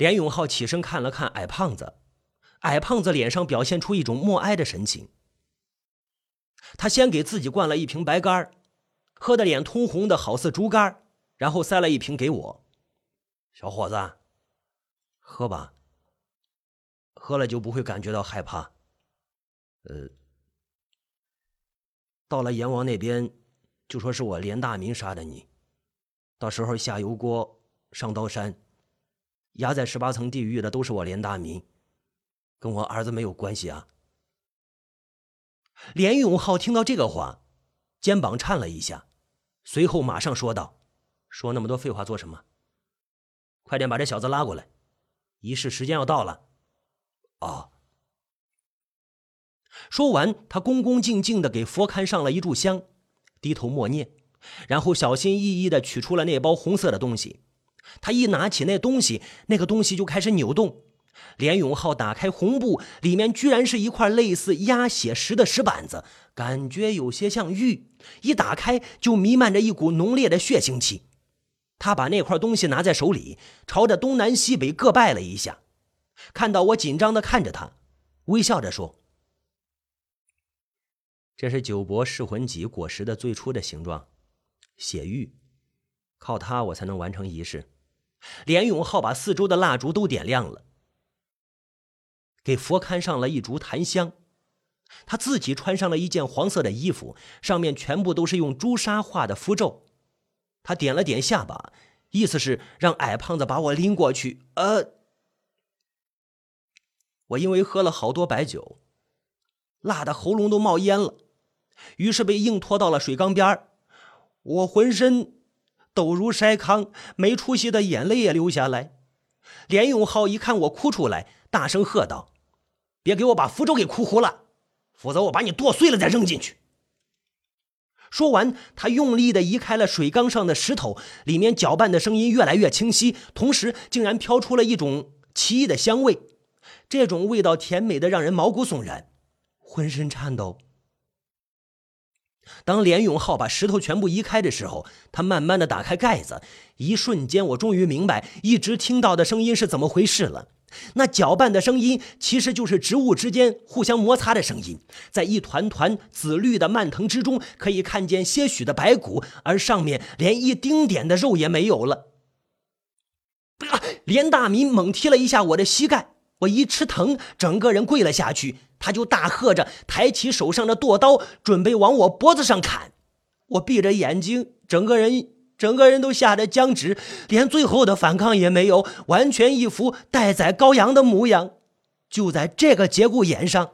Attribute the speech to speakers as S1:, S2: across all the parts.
S1: 连永浩起身看了看矮胖子，矮胖子脸上表现出一种默哀的神情。他先给自己灌了一瓶白干喝得脸通红的好似猪肝，然后塞了一瓶给我。小伙子，喝吧。喝了就不会感觉到害怕。呃，到了阎王那边，就说是我连大明杀的你，到时候下油锅上刀山，压在十八层地狱的都是我连大民，跟我儿子没有关系啊。连永浩听到这个话，肩膀颤了一下，随后马上说道：“说那么多废话做什么？快点把这小子拉过来，仪式时间要到了。”哦。说完，他恭恭敬敬的给佛龛上了一炷香，低头默念，然后小心翼翼的取出了那包红色的东西。他一拿起那东西，那个东西就开始扭动。连永浩打开红布，里面居然是一块类似压血石的石板子，感觉有些像玉。一打开，就弥漫着一股浓烈的血腥气。他把那块东西拿在手里，朝着东南西北各拜了一下。看到我紧张的看着他，微笑着说：“这是九伯噬魂戟果实的最初的形状，血玉，靠它我才能完成仪式。”连永浩把四周的蜡烛都点亮了。给佛龛上了一烛檀香，他自己穿上了一件黄色的衣服，上面全部都是用朱砂画的符咒。他点了点下巴，意思是让矮胖子把我拎过去。呃，我因为喝了好多白酒，辣的喉咙都冒烟了，于是被硬拖到了水缸边我浑身抖如筛糠，没出息的眼泪也流下来。连永浩一看我哭出来，大声喝道。别给我把符咒给哭糊了，否则我把你剁碎了再扔进去。说完，他用力的移开了水缸上的石头，里面搅拌的声音越来越清晰，同时竟然飘出了一种奇异的香味，这种味道甜美的让人毛骨悚然，浑身颤抖。当连永浩把石头全部移开的时候，他慢慢的打开盖子，一瞬间，我终于明白一直听到的声音是怎么回事了。那搅拌的声音，其实就是植物之间互相摩擦的声音。在一团团紫绿的蔓藤之中，可以看见些许的白骨，而上面连一丁点的肉也没有了。连大民猛踢了一下我的膝盖，我一吃疼，整个人跪了下去。他就大喝着，抬起手上的剁刀，准备往我脖子上砍。我闭着眼睛，整个人。整个人都吓得僵直，连最后的反抗也没有，完全一副待宰羔羊的模样。就在这个节骨眼上。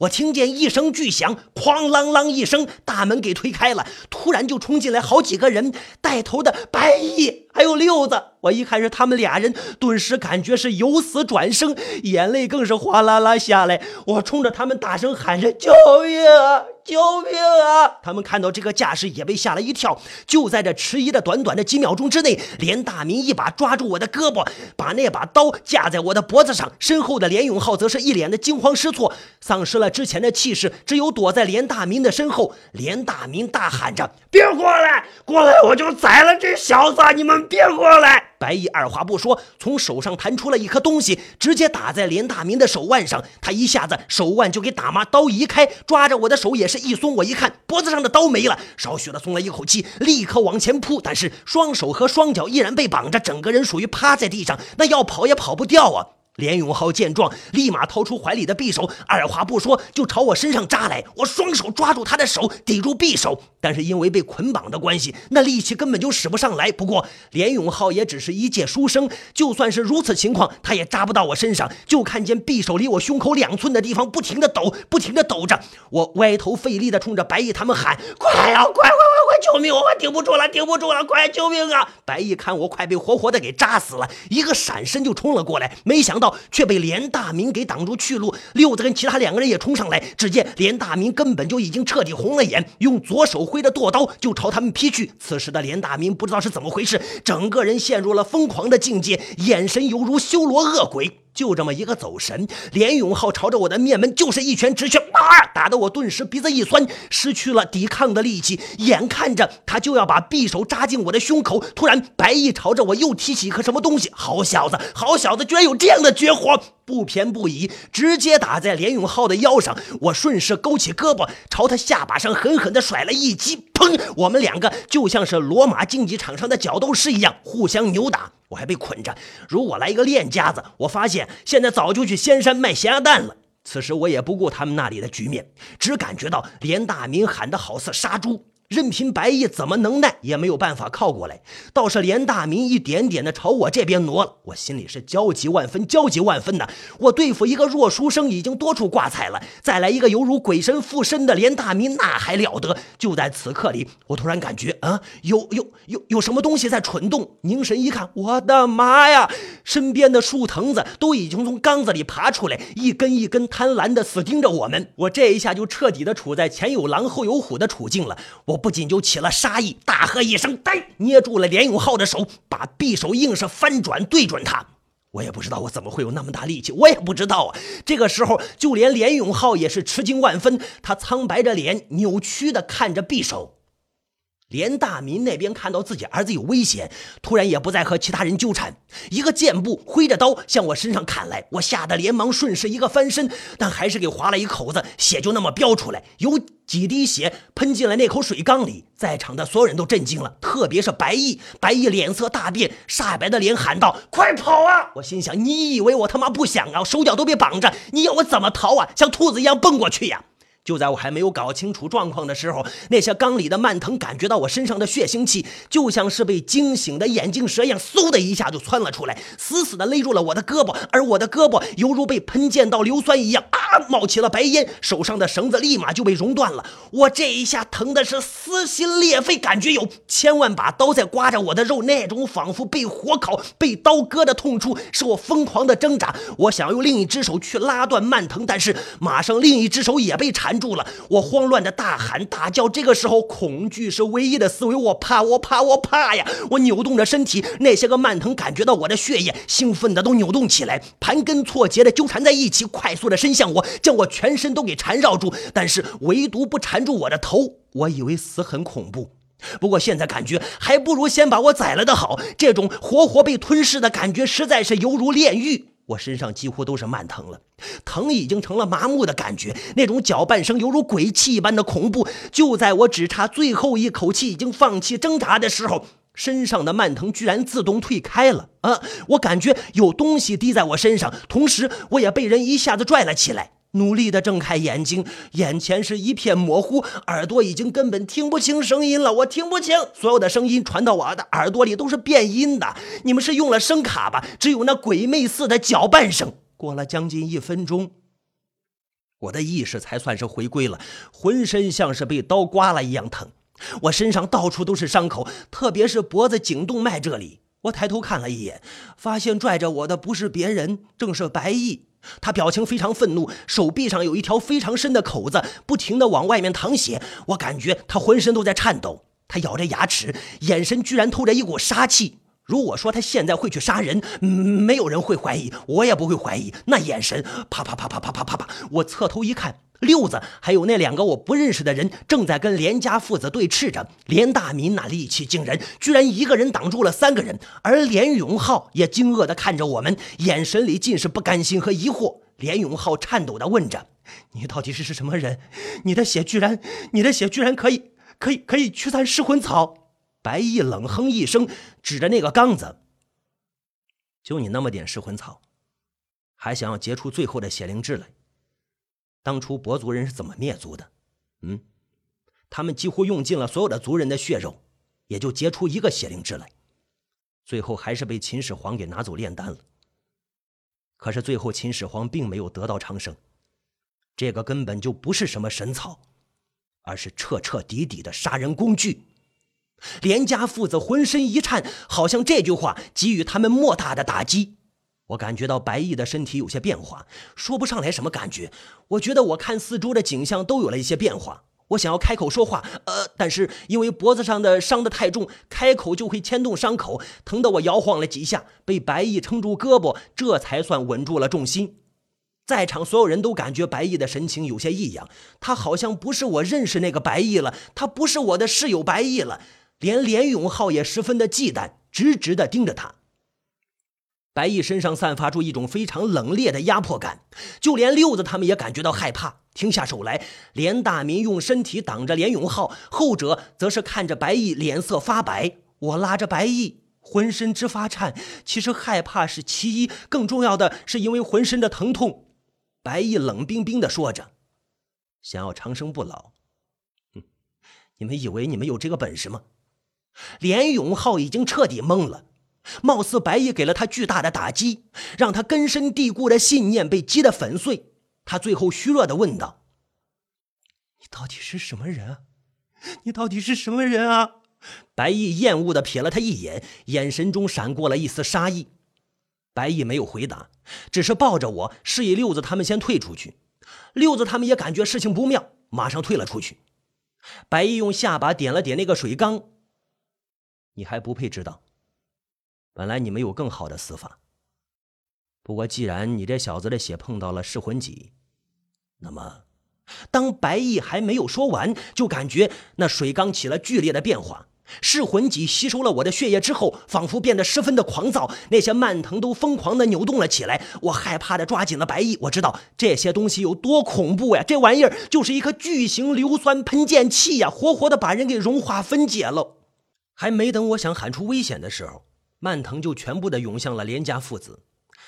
S1: 我听见一声巨响，哐啷啷一声，大门给推开了。突然就冲进来好几个人，带头的白毅还有六子。我一看是他们俩人，顿时感觉是由死转生，眼泪更是哗啦啦下来。我冲着他们大声喊着：“救命啊！救命啊！”他们看到这个架势也被吓了一跳。就在这迟疑的短短的几秒钟之内，连大明一把抓住我的胳膊，把那把刀架在我的脖子上。身后的连永浩则是一脸的惊慌失措，丧失了之前的气势，只有躲在连大明的身后。连大明大喊着：“别过来！过来我就宰了这小子！你们别过来！”白毅二话不说，从手上弹出了一颗东西，直接打在连大明的手腕上。他一下子手腕就给打麻，刀移开，抓着我的手也是一松。我一看脖子上的刀没了，少许的松了一口气，立刻往前扑。但是双手和双脚依然被绑着，整个人属于趴在地上，那要跑也跑不掉啊。连永浩见状，立马掏出怀里的匕首，二话不说就朝我身上扎来。我双手抓住他的手，抵住匕首，但是因为被捆绑的关系，那力气根本就使不上来。不过连永浩也只是一介书生，就算是如此情况，他也扎不到我身上。就看见匕首离我胸口两寸的地方不停的抖，不停的抖着。我歪头费力的冲着白毅他们喊：“快呀，快快快救命！我快顶不住了，顶不住了，快救命啊！”白毅看我快被活活的给扎死了，一个闪身就冲了过来，没想到。却被连大明给挡住去路。六子跟其他两个人也冲上来，只见连大明根本就已经彻底红了眼，用左手挥着剁刀就朝他们劈去。此时的连大明不知道是怎么回事，整个人陷入了疯狂的境界，眼神犹如修罗恶鬼。就这么一个走神，连永浩朝着我的面门就是一拳直拳。啊！打得我顿时鼻子一酸，失去了抵抗的力气。眼看着他就要把匕首扎进我的胸口，突然白毅朝着我又提起一颗什么东西。好小子，好小子，居然有这样的绝活！不偏不倚，直接打在连永浩的腰上。我顺势勾起胳膊，朝他下巴上狠狠地甩了一击。砰！我们两个就像是罗马竞技场上的角斗士一样，互相扭打。我还被捆着。如果来一个练家子，我发现现在早就去仙山卖咸鸭蛋了。此时我也不顾他们那里的局面，只感觉到连大明喊的好似杀猪。任凭白毅怎么能耐，也没有办法靠过来。倒是连大明一点点的朝我这边挪了，我心里是焦急万分，焦急万分的。我对付一个弱书生已经多处挂彩了，再来一个犹如鬼神附身的连大明，那还了得？就在此刻里，我突然感觉啊，有有有有什么东西在蠢动。凝神一看，我的妈呀！身边的树藤子都已经从缸子里爬出来，一根一根贪婪的死盯着我们。我这一下就彻底的处在前有狼后有虎的处境了。我。我不仅就起了杀意，大喝一声“呆”，捏住了连永浩的手，把匕首硬是翻转，对准他。我也不知道我怎么会有那么大力气，我也不知道啊。这个时候，就连连永浩也是吃惊万分，他苍白着脸，扭曲的看着匕首。连大民那边看到自己儿子有危险，突然也不再和其他人纠缠，一个箭步挥着刀向我身上砍来。我吓得连忙顺势一个翻身，但还是给划了一口子，血就那么飙出来，有几滴血喷进了那口水缸里。在场的所有人都震惊了，特别是白毅，白毅脸色大变，煞白的脸喊道：“快跑啊！”我心想：你以为我他妈不想啊？手脚都被绑着，你要我怎么逃啊？像兔子一样蹦过去呀？就在我还没有搞清楚状况的时候，那些缸里的蔓藤感觉到我身上的血腥气，就像是被惊醒的眼镜蛇一样，嗖的一下就窜了出来，死死的勒住了我的胳膊，而我的胳膊犹如被喷溅到硫酸一样，啊，冒起了白烟，手上的绳子立马就被熔断了。我这一下疼的是撕心裂肺，感觉有千万把刀在刮着我的肉，那种仿佛被火烤、被刀割的痛处，使我疯狂的挣扎。我想用另一只手去拉断蔓藤，但是马上另一只手也被缠。住了，我慌乱的大喊大叫。这个时候，恐惧是唯一的思维。我怕，我怕，我怕呀！我扭动着身体，那些个蔓藤感觉到我的血液，兴奋的都扭动起来，盘根错节的纠缠在一起，快速的伸向我，将我全身都给缠绕住。但是唯独不缠住我的头。我以为死很恐怖，不过现在感觉还不如先把我宰了的好。这种活活被吞噬的感觉，实在是犹如炼狱。我身上几乎都是蔓藤了，藤已经成了麻木的感觉，那种搅拌声犹如鬼泣一般的恐怖。就在我只差最后一口气，已经放弃挣扎的时候，身上的蔓藤居然自动退开了。啊！我感觉有东西滴在我身上，同时我也被人一下子拽了起来。努力的睁开眼睛，眼前是一片模糊，耳朵已经根本听不清声音了。我听不清，所有的声音传到我的耳朵里都是变音的。你们是用了声卡吧？只有那鬼魅似的搅拌声。过了将近一分钟，我的意识才算是回归了，浑身像是被刀刮了一样疼。我身上到处都是伤口，特别是脖子颈动脉这里。我抬头看了一眼，发现拽着我的不是别人，正是白毅。他表情非常愤怒，手臂上有一条非常深的口子，不停的往外面淌血。我感觉他浑身都在颤抖。他咬着牙齿，眼神居然透着一股杀气。如果说他现在会去杀人，没有人会怀疑，我也不会怀疑。那眼神，啪啪啪啪啪啪啪啪。我侧头一看。六子还有那两个我不认识的人正在跟连家父子对峙着。连大民那力气惊人，居然一个人挡住了三个人。而连永浩也惊愕地看着我们，眼神里尽是不甘心和疑惑。连永浩颤抖地问着：“你到底是是什么人？你的血居然，你的血居然可以，可以，可以驱散噬魂草？”白毅冷哼一声，指着那个缸子：“就你那么点噬魂草，还想要结出最后的血灵智来？”当初伯族人是怎么灭族的？嗯，他们几乎用尽了所有的族人的血肉，也就结出一个血灵芝来，最后还是被秦始皇给拿走炼丹了。可是最后秦始皇并没有得到长生，这个根本就不是什么神草，而是彻彻底底的杀人工具。连家父子浑身一颤，好像这句话给予他们莫大的打击。我感觉到白毅的身体有些变化，说不上来什么感觉。我觉得我看四周的景象都有了一些变化。我想要开口说话，呃，但是因为脖子上的伤得太重，开口就会牵动伤口，疼得我摇晃了几下，被白毅撑住胳膊，这才算稳住了重心。在场所有人都感觉白毅的神情有些异样，他好像不是我认识那个白毅了，他不是我的室友白毅了。连连永浩也十分的忌惮，直直的盯着他。白毅身上散发出一种非常冷冽的压迫感，就连六子他们也感觉到害怕，停下手来。连大民用身体挡着连永浩，后者则是看着白毅，脸色发白。我拉着白毅，浑身直发颤。其实害怕是其一，更重要的是因为浑身的疼痛。白毅冷冰冰的说着：“想要长生不老，哼，你们以为你们有这个本事吗？”连永浩已经彻底懵了，貌似白毅给了他巨大的打击，让他根深蒂固的信念被击得粉碎。他最后虚弱的问道：“你到底是什么人啊？你到底是什么人啊？”白毅厌恶的瞥了他一眼，眼神中闪过了一丝杀意。白毅没有回答，只是抱着我，示意六子他们先退出去。六子他们也感觉事情不妙，马上退了出去。白毅用下巴点了点那个水缸。你还不配知道。本来你们有更好的死法。不过，既然你这小子的血碰到了噬魂戟，那么，当白毅还没有说完，就感觉那水缸起了剧烈的变化。噬魂戟吸收了我的血液之后，仿佛变得十分的狂躁，那些蔓藤都疯狂的扭动了起来。我害怕的抓紧了白毅，我知道这些东西有多恐怖呀！这玩意儿就是一颗巨型硫酸喷溅器呀，活活的把人给融化分解了。还没等我想喊出危险的时候，蔓藤就全部的涌向了连家父子。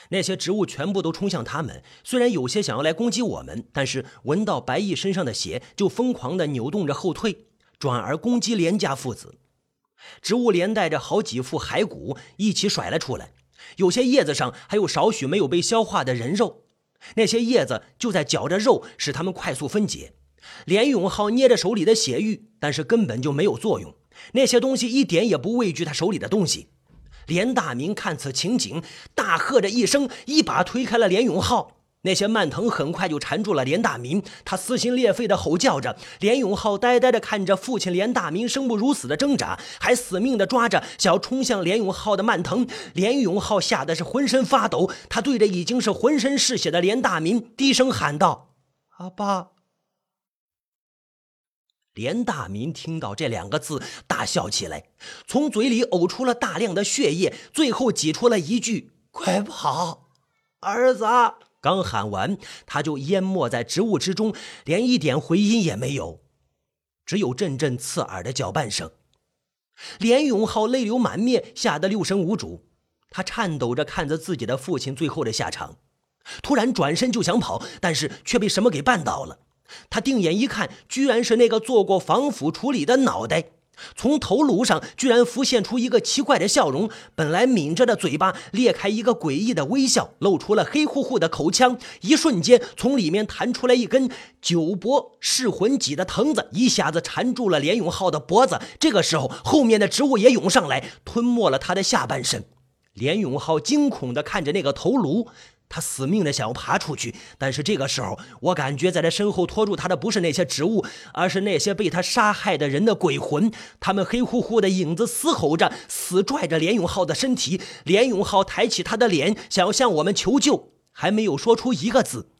S1: 那些植物全部都冲向他们，虽然有些想要来攻击我们，但是闻到白毅身上的血，就疯狂的扭动着后退，转而攻击连家父子。植物连带着好几副骸骨一起甩了出来，有些叶子上还有少许没有被消化的人肉，那些叶子就在嚼着肉，使它们快速分解。连永浩捏着手里的血玉，但是根本就没有作用。那些东西一点也不畏惧他手里的东西。连大明看此情景，大喝着一声，一把推开了连永浩。那些蔓藤很快就缠住了连大明，他撕心裂肺的吼叫着。连永浩呆呆的看着父亲连大明生不如死的挣扎，还死命的抓着想要冲向连永浩的蔓藤。连永浩吓得是浑身发抖，他对着已经是浑身是血的连大明低声喊道：“阿爸。”连大民听到这两个字，大笑起来，从嘴里呕出了大量的血液，最后挤出了一句：“快跑，儿子！”刚喊完，他就淹没在植物之中，连一点回音也没有，只有阵阵刺耳的搅拌声。连永浩泪流满面，吓得六神无主，他颤抖着看着自己的父亲最后的下场，突然转身就想跑，但是却被什么给绊倒了。他定眼一看，居然是那个做过防腐处理的脑袋，从头颅上居然浮现出一个奇怪的笑容。本来抿着的嘴巴裂开一个诡异的微笑，露出了黑乎乎的口腔。一瞬间，从里面弹出来一根九脖噬魂戟的藤子，一下子缠住了连永浩的脖子。这个时候，后面的植物也涌上来，吞没了他的下半身。连永浩惊恐地看着那个头颅。他死命的想要爬出去，但是这个时候，我感觉在他身后拖住他的不是那些植物，而是那些被他杀害的人的鬼魂。他们黑乎乎的影子嘶吼着，死拽着连永浩的身体。连永浩抬起他的脸，想要向我们求救，还没有说出一个字。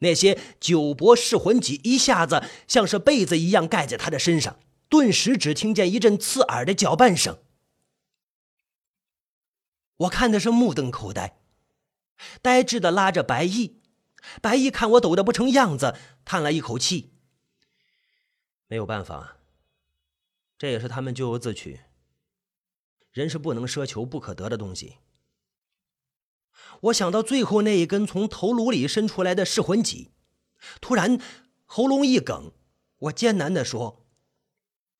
S1: 那些九波噬魂戟一下子像是被子一样盖在他的身上，顿时只听见一阵刺耳的搅拌声。我看的是目瞪口呆。呆滞的拉着白毅，白毅看我抖得不成样子，叹了一口气。没有办法，这也是他们咎由自取。人是不能奢求不可得的东西。我想到最后那一根从头颅里伸出来的噬魂戟，突然喉咙一梗，我艰难地说：“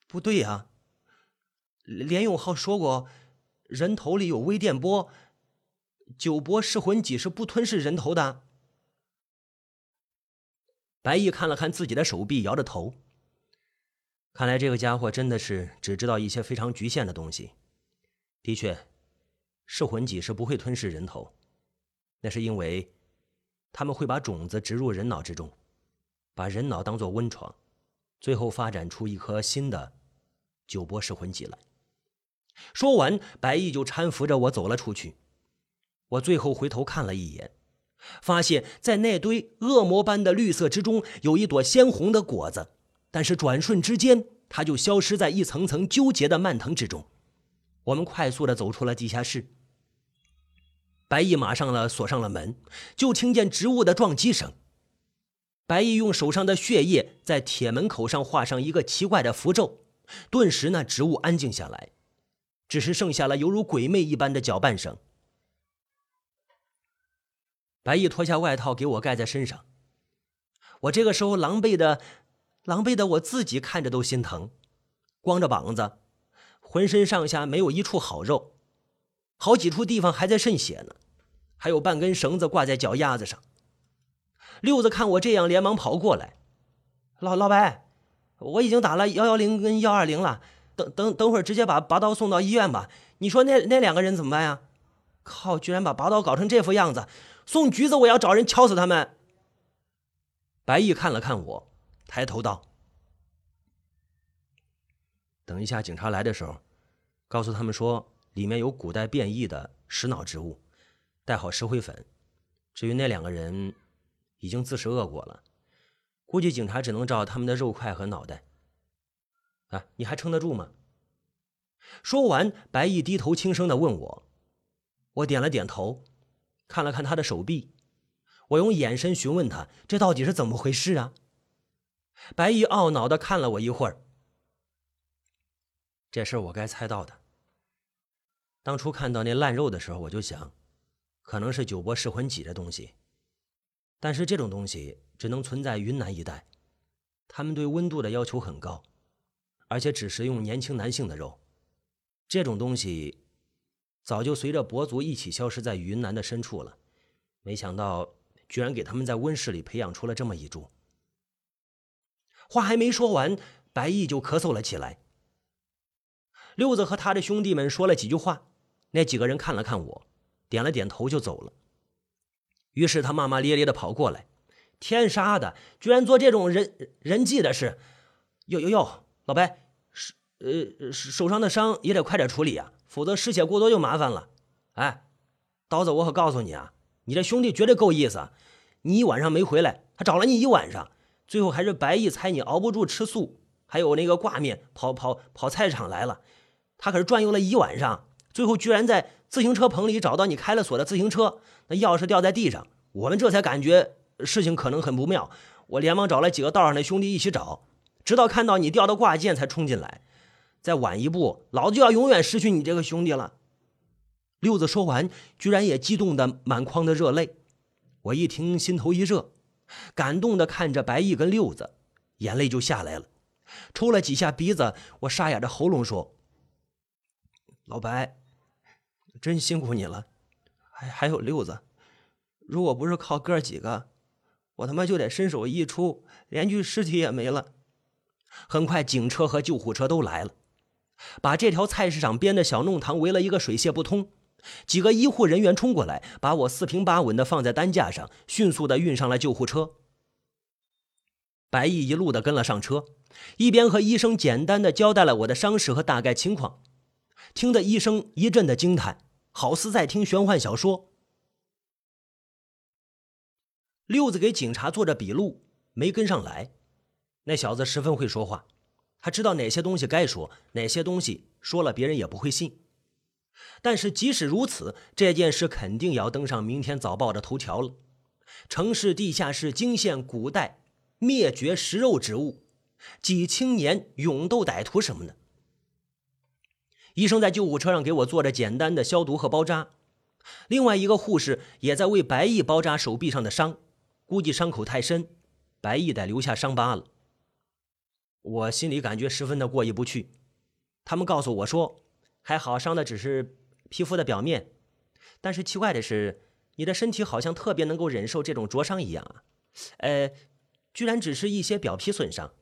S1: 不对呀，连永浩说过，人头里有微电波。”九波噬魂戟是不吞噬人头的。白毅看了看自己的手臂，摇着头。看来这个家伙真的是只知道一些非常局限的东西。的确，噬魂戟是不会吞噬人头，那是因为他们会把种子植入人脑之中，把人脑当做温床，最后发展出一颗新的九波噬魂戟来。说完，白毅就搀扶着我走了出去。我最后回头看了一眼，发现，在那堆恶魔般的绿色之中，有一朵鲜红的果子，但是转瞬之间，它就消失在一层层纠结的蔓藤之中。我们快速的走出了地下室，白毅马上了锁上了门，就听见植物的撞击声。白毅用手上的血液在铁门口上画上一个奇怪的符咒，顿时那植物安静下来，只是剩下了犹如鬼魅一般的搅拌声。白毅脱下外套给我盖在身上，我这个时候狼狈的，狼狈的我自己看着都心疼，光着膀子，浑身上下没有一处好肉，好几处地方还在渗血呢，还有半根绳子挂在脚丫子上。六子看我这样，连忙跑过来：“老老白，我已经打了幺幺零跟幺二零了，等等等会儿直接把拔刀送到医院吧。你说那那两个人怎么办呀？靠，居然把拔刀搞成这副样子！”送橘子，我要找人敲死他们。白毅看了看我，抬头道：“等一下警察来的时候，告诉他们说里面有古代变异的食脑植物，带好石灰粉。至于那两个人，已经自食恶果了，估计警察只能照他们的肉块和脑袋。啊，你还撑得住吗？”说完，白毅低头轻声的问我，我点了点头。看了看他的手臂，我用眼神询问他：“这到底是怎么回事啊？”白毅懊恼的看了我一会儿。这事我该猜到的。当初看到那烂肉的时候，我就想，可能是九波噬魂戟的东西。但是这种东西只能存在云南一带，他们对温度的要求很高，而且只食用年轻男性的肉。这种东西。早就随着伯族一起消失在云南的深处了，没想到居然给他们在温室里培养出了这么一株。话还没说完，白毅就咳嗽了起来。六子和他的兄弟们说了几句话，那几个人看了看我，点了点头就走了。于是他骂骂咧咧的跑过来：“天杀的，居然做这种人人际的事！哟哟哟，老白，手呃手上的伤也得快点处理啊！”否则失血过多就麻烦了。哎，刀子，我可告诉你啊，你这兄弟绝对够意思。你一晚上没回来，他找了你一晚上，最后还是白毅猜你熬不住吃素，还有那个挂面，跑跑跑菜场来了。他可是转悠了一晚上，最后居然在自行车棚里找到你开了锁的自行车，那钥匙掉在地上，我们这才感觉事情可能很不妙。我连忙找了几个道上的兄弟一起找，直到看到你掉的挂件才冲进来。再晚一步，老子就要永远失去你这个兄弟了。六子说完，居然也激动的满眶的热泪。我一听，心头一热，感动的看着白毅跟六子，眼泪就下来了。抽了几下鼻子，我沙哑着喉咙说：“老白，真辛苦你了。还还有六子，如果不是靠哥几个，我他妈就得身首异处，连具尸体也没了。”很快，警车和救护车都来了。把这条菜市场边的小弄堂围了一个水泄不通，几个医护人员冲过来，把我四平八稳的放在担架上，迅速的运上了救护车。白毅一路的跟了上车，一边和医生简单的交代了我的伤势和大概情况，听得医生一阵的惊叹，好似在听玄幻小说。六子给警察做着笔录，没跟上来，那小子十分会说话。他知道哪些东西该说，哪些东西说了别人也不会信。但是即使如此，这件事肯定要登上明天早报的头条了。城市地下室惊现古代灭绝食肉植物，几青年勇斗歹徒什么的。医生在救护车上给我做着简单的消毒和包扎，另外一个护士也在为白毅包扎手臂上的伤，估计伤口太深，白毅得留下伤疤了。我心里感觉十分的过意不去。他们告诉我说，还好伤的只是皮肤的表面，但是奇怪的是，你的身体好像特别能够忍受这种灼伤一样啊。呃，居然只是一些表皮损伤。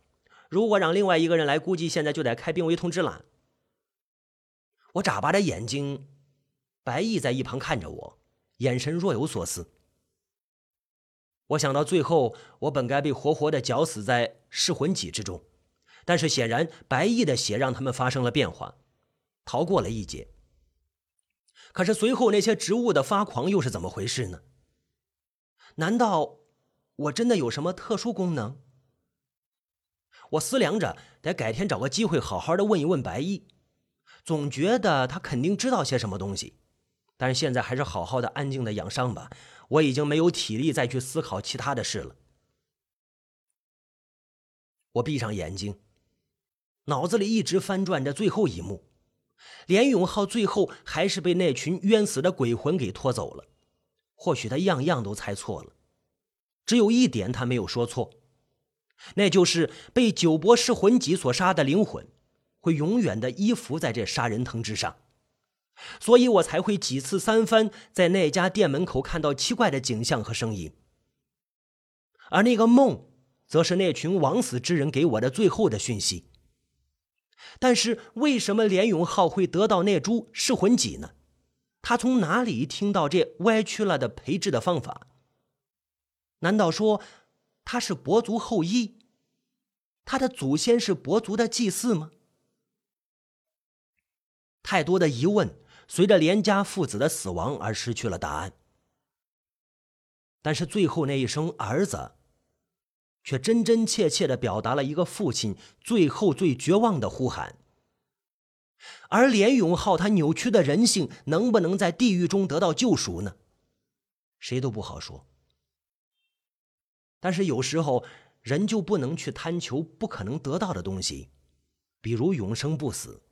S1: 如果让另外一个人来，估计现在就得开病危通知了。我眨巴着眼睛，白毅在一旁看着我，眼神若有所思。我想到最后，我本该被活活的绞死在噬魂戟之中。但是显然，白毅的血让他们发生了变化，逃过了一劫。可是随后那些植物的发狂又是怎么回事呢？难道我真的有什么特殊功能？我思量着，得改天找个机会好好的问一问白毅。总觉得他肯定知道些什么东西，但是现在还是好好的安静的养伤吧。我已经没有体力再去思考其他的事了。我闭上眼睛，脑子里一直翻转着最后一幕：连永浩最后还是被那群冤死的鬼魂给拖走了。或许他样样都猜错了，只有一点他没有说错，那就是被九博士魂戟所杀的灵魂。会永远的依附在这杀人藤之上，所以我才会几次三番在那家店门口看到奇怪的景象和声音。而那个梦，则是那群枉死之人给我的最后的讯息。但是，为什么连永浩会得到那株噬魂戟呢？他从哪里听到这歪曲了的培植的方法？难道说他是伯族后裔？他的祖先是伯族的祭祀吗？太多的疑问随着连家父子的死亡而失去了答案，但是最后那一声“儿子”，却真真切切的表达了一个父亲最后最绝望的呼喊。而连永浩他扭曲的人性能不能在地狱中得到救赎呢？谁都不好说。但是有时候人就不能去贪求不可能得到的东西，比如永生不死。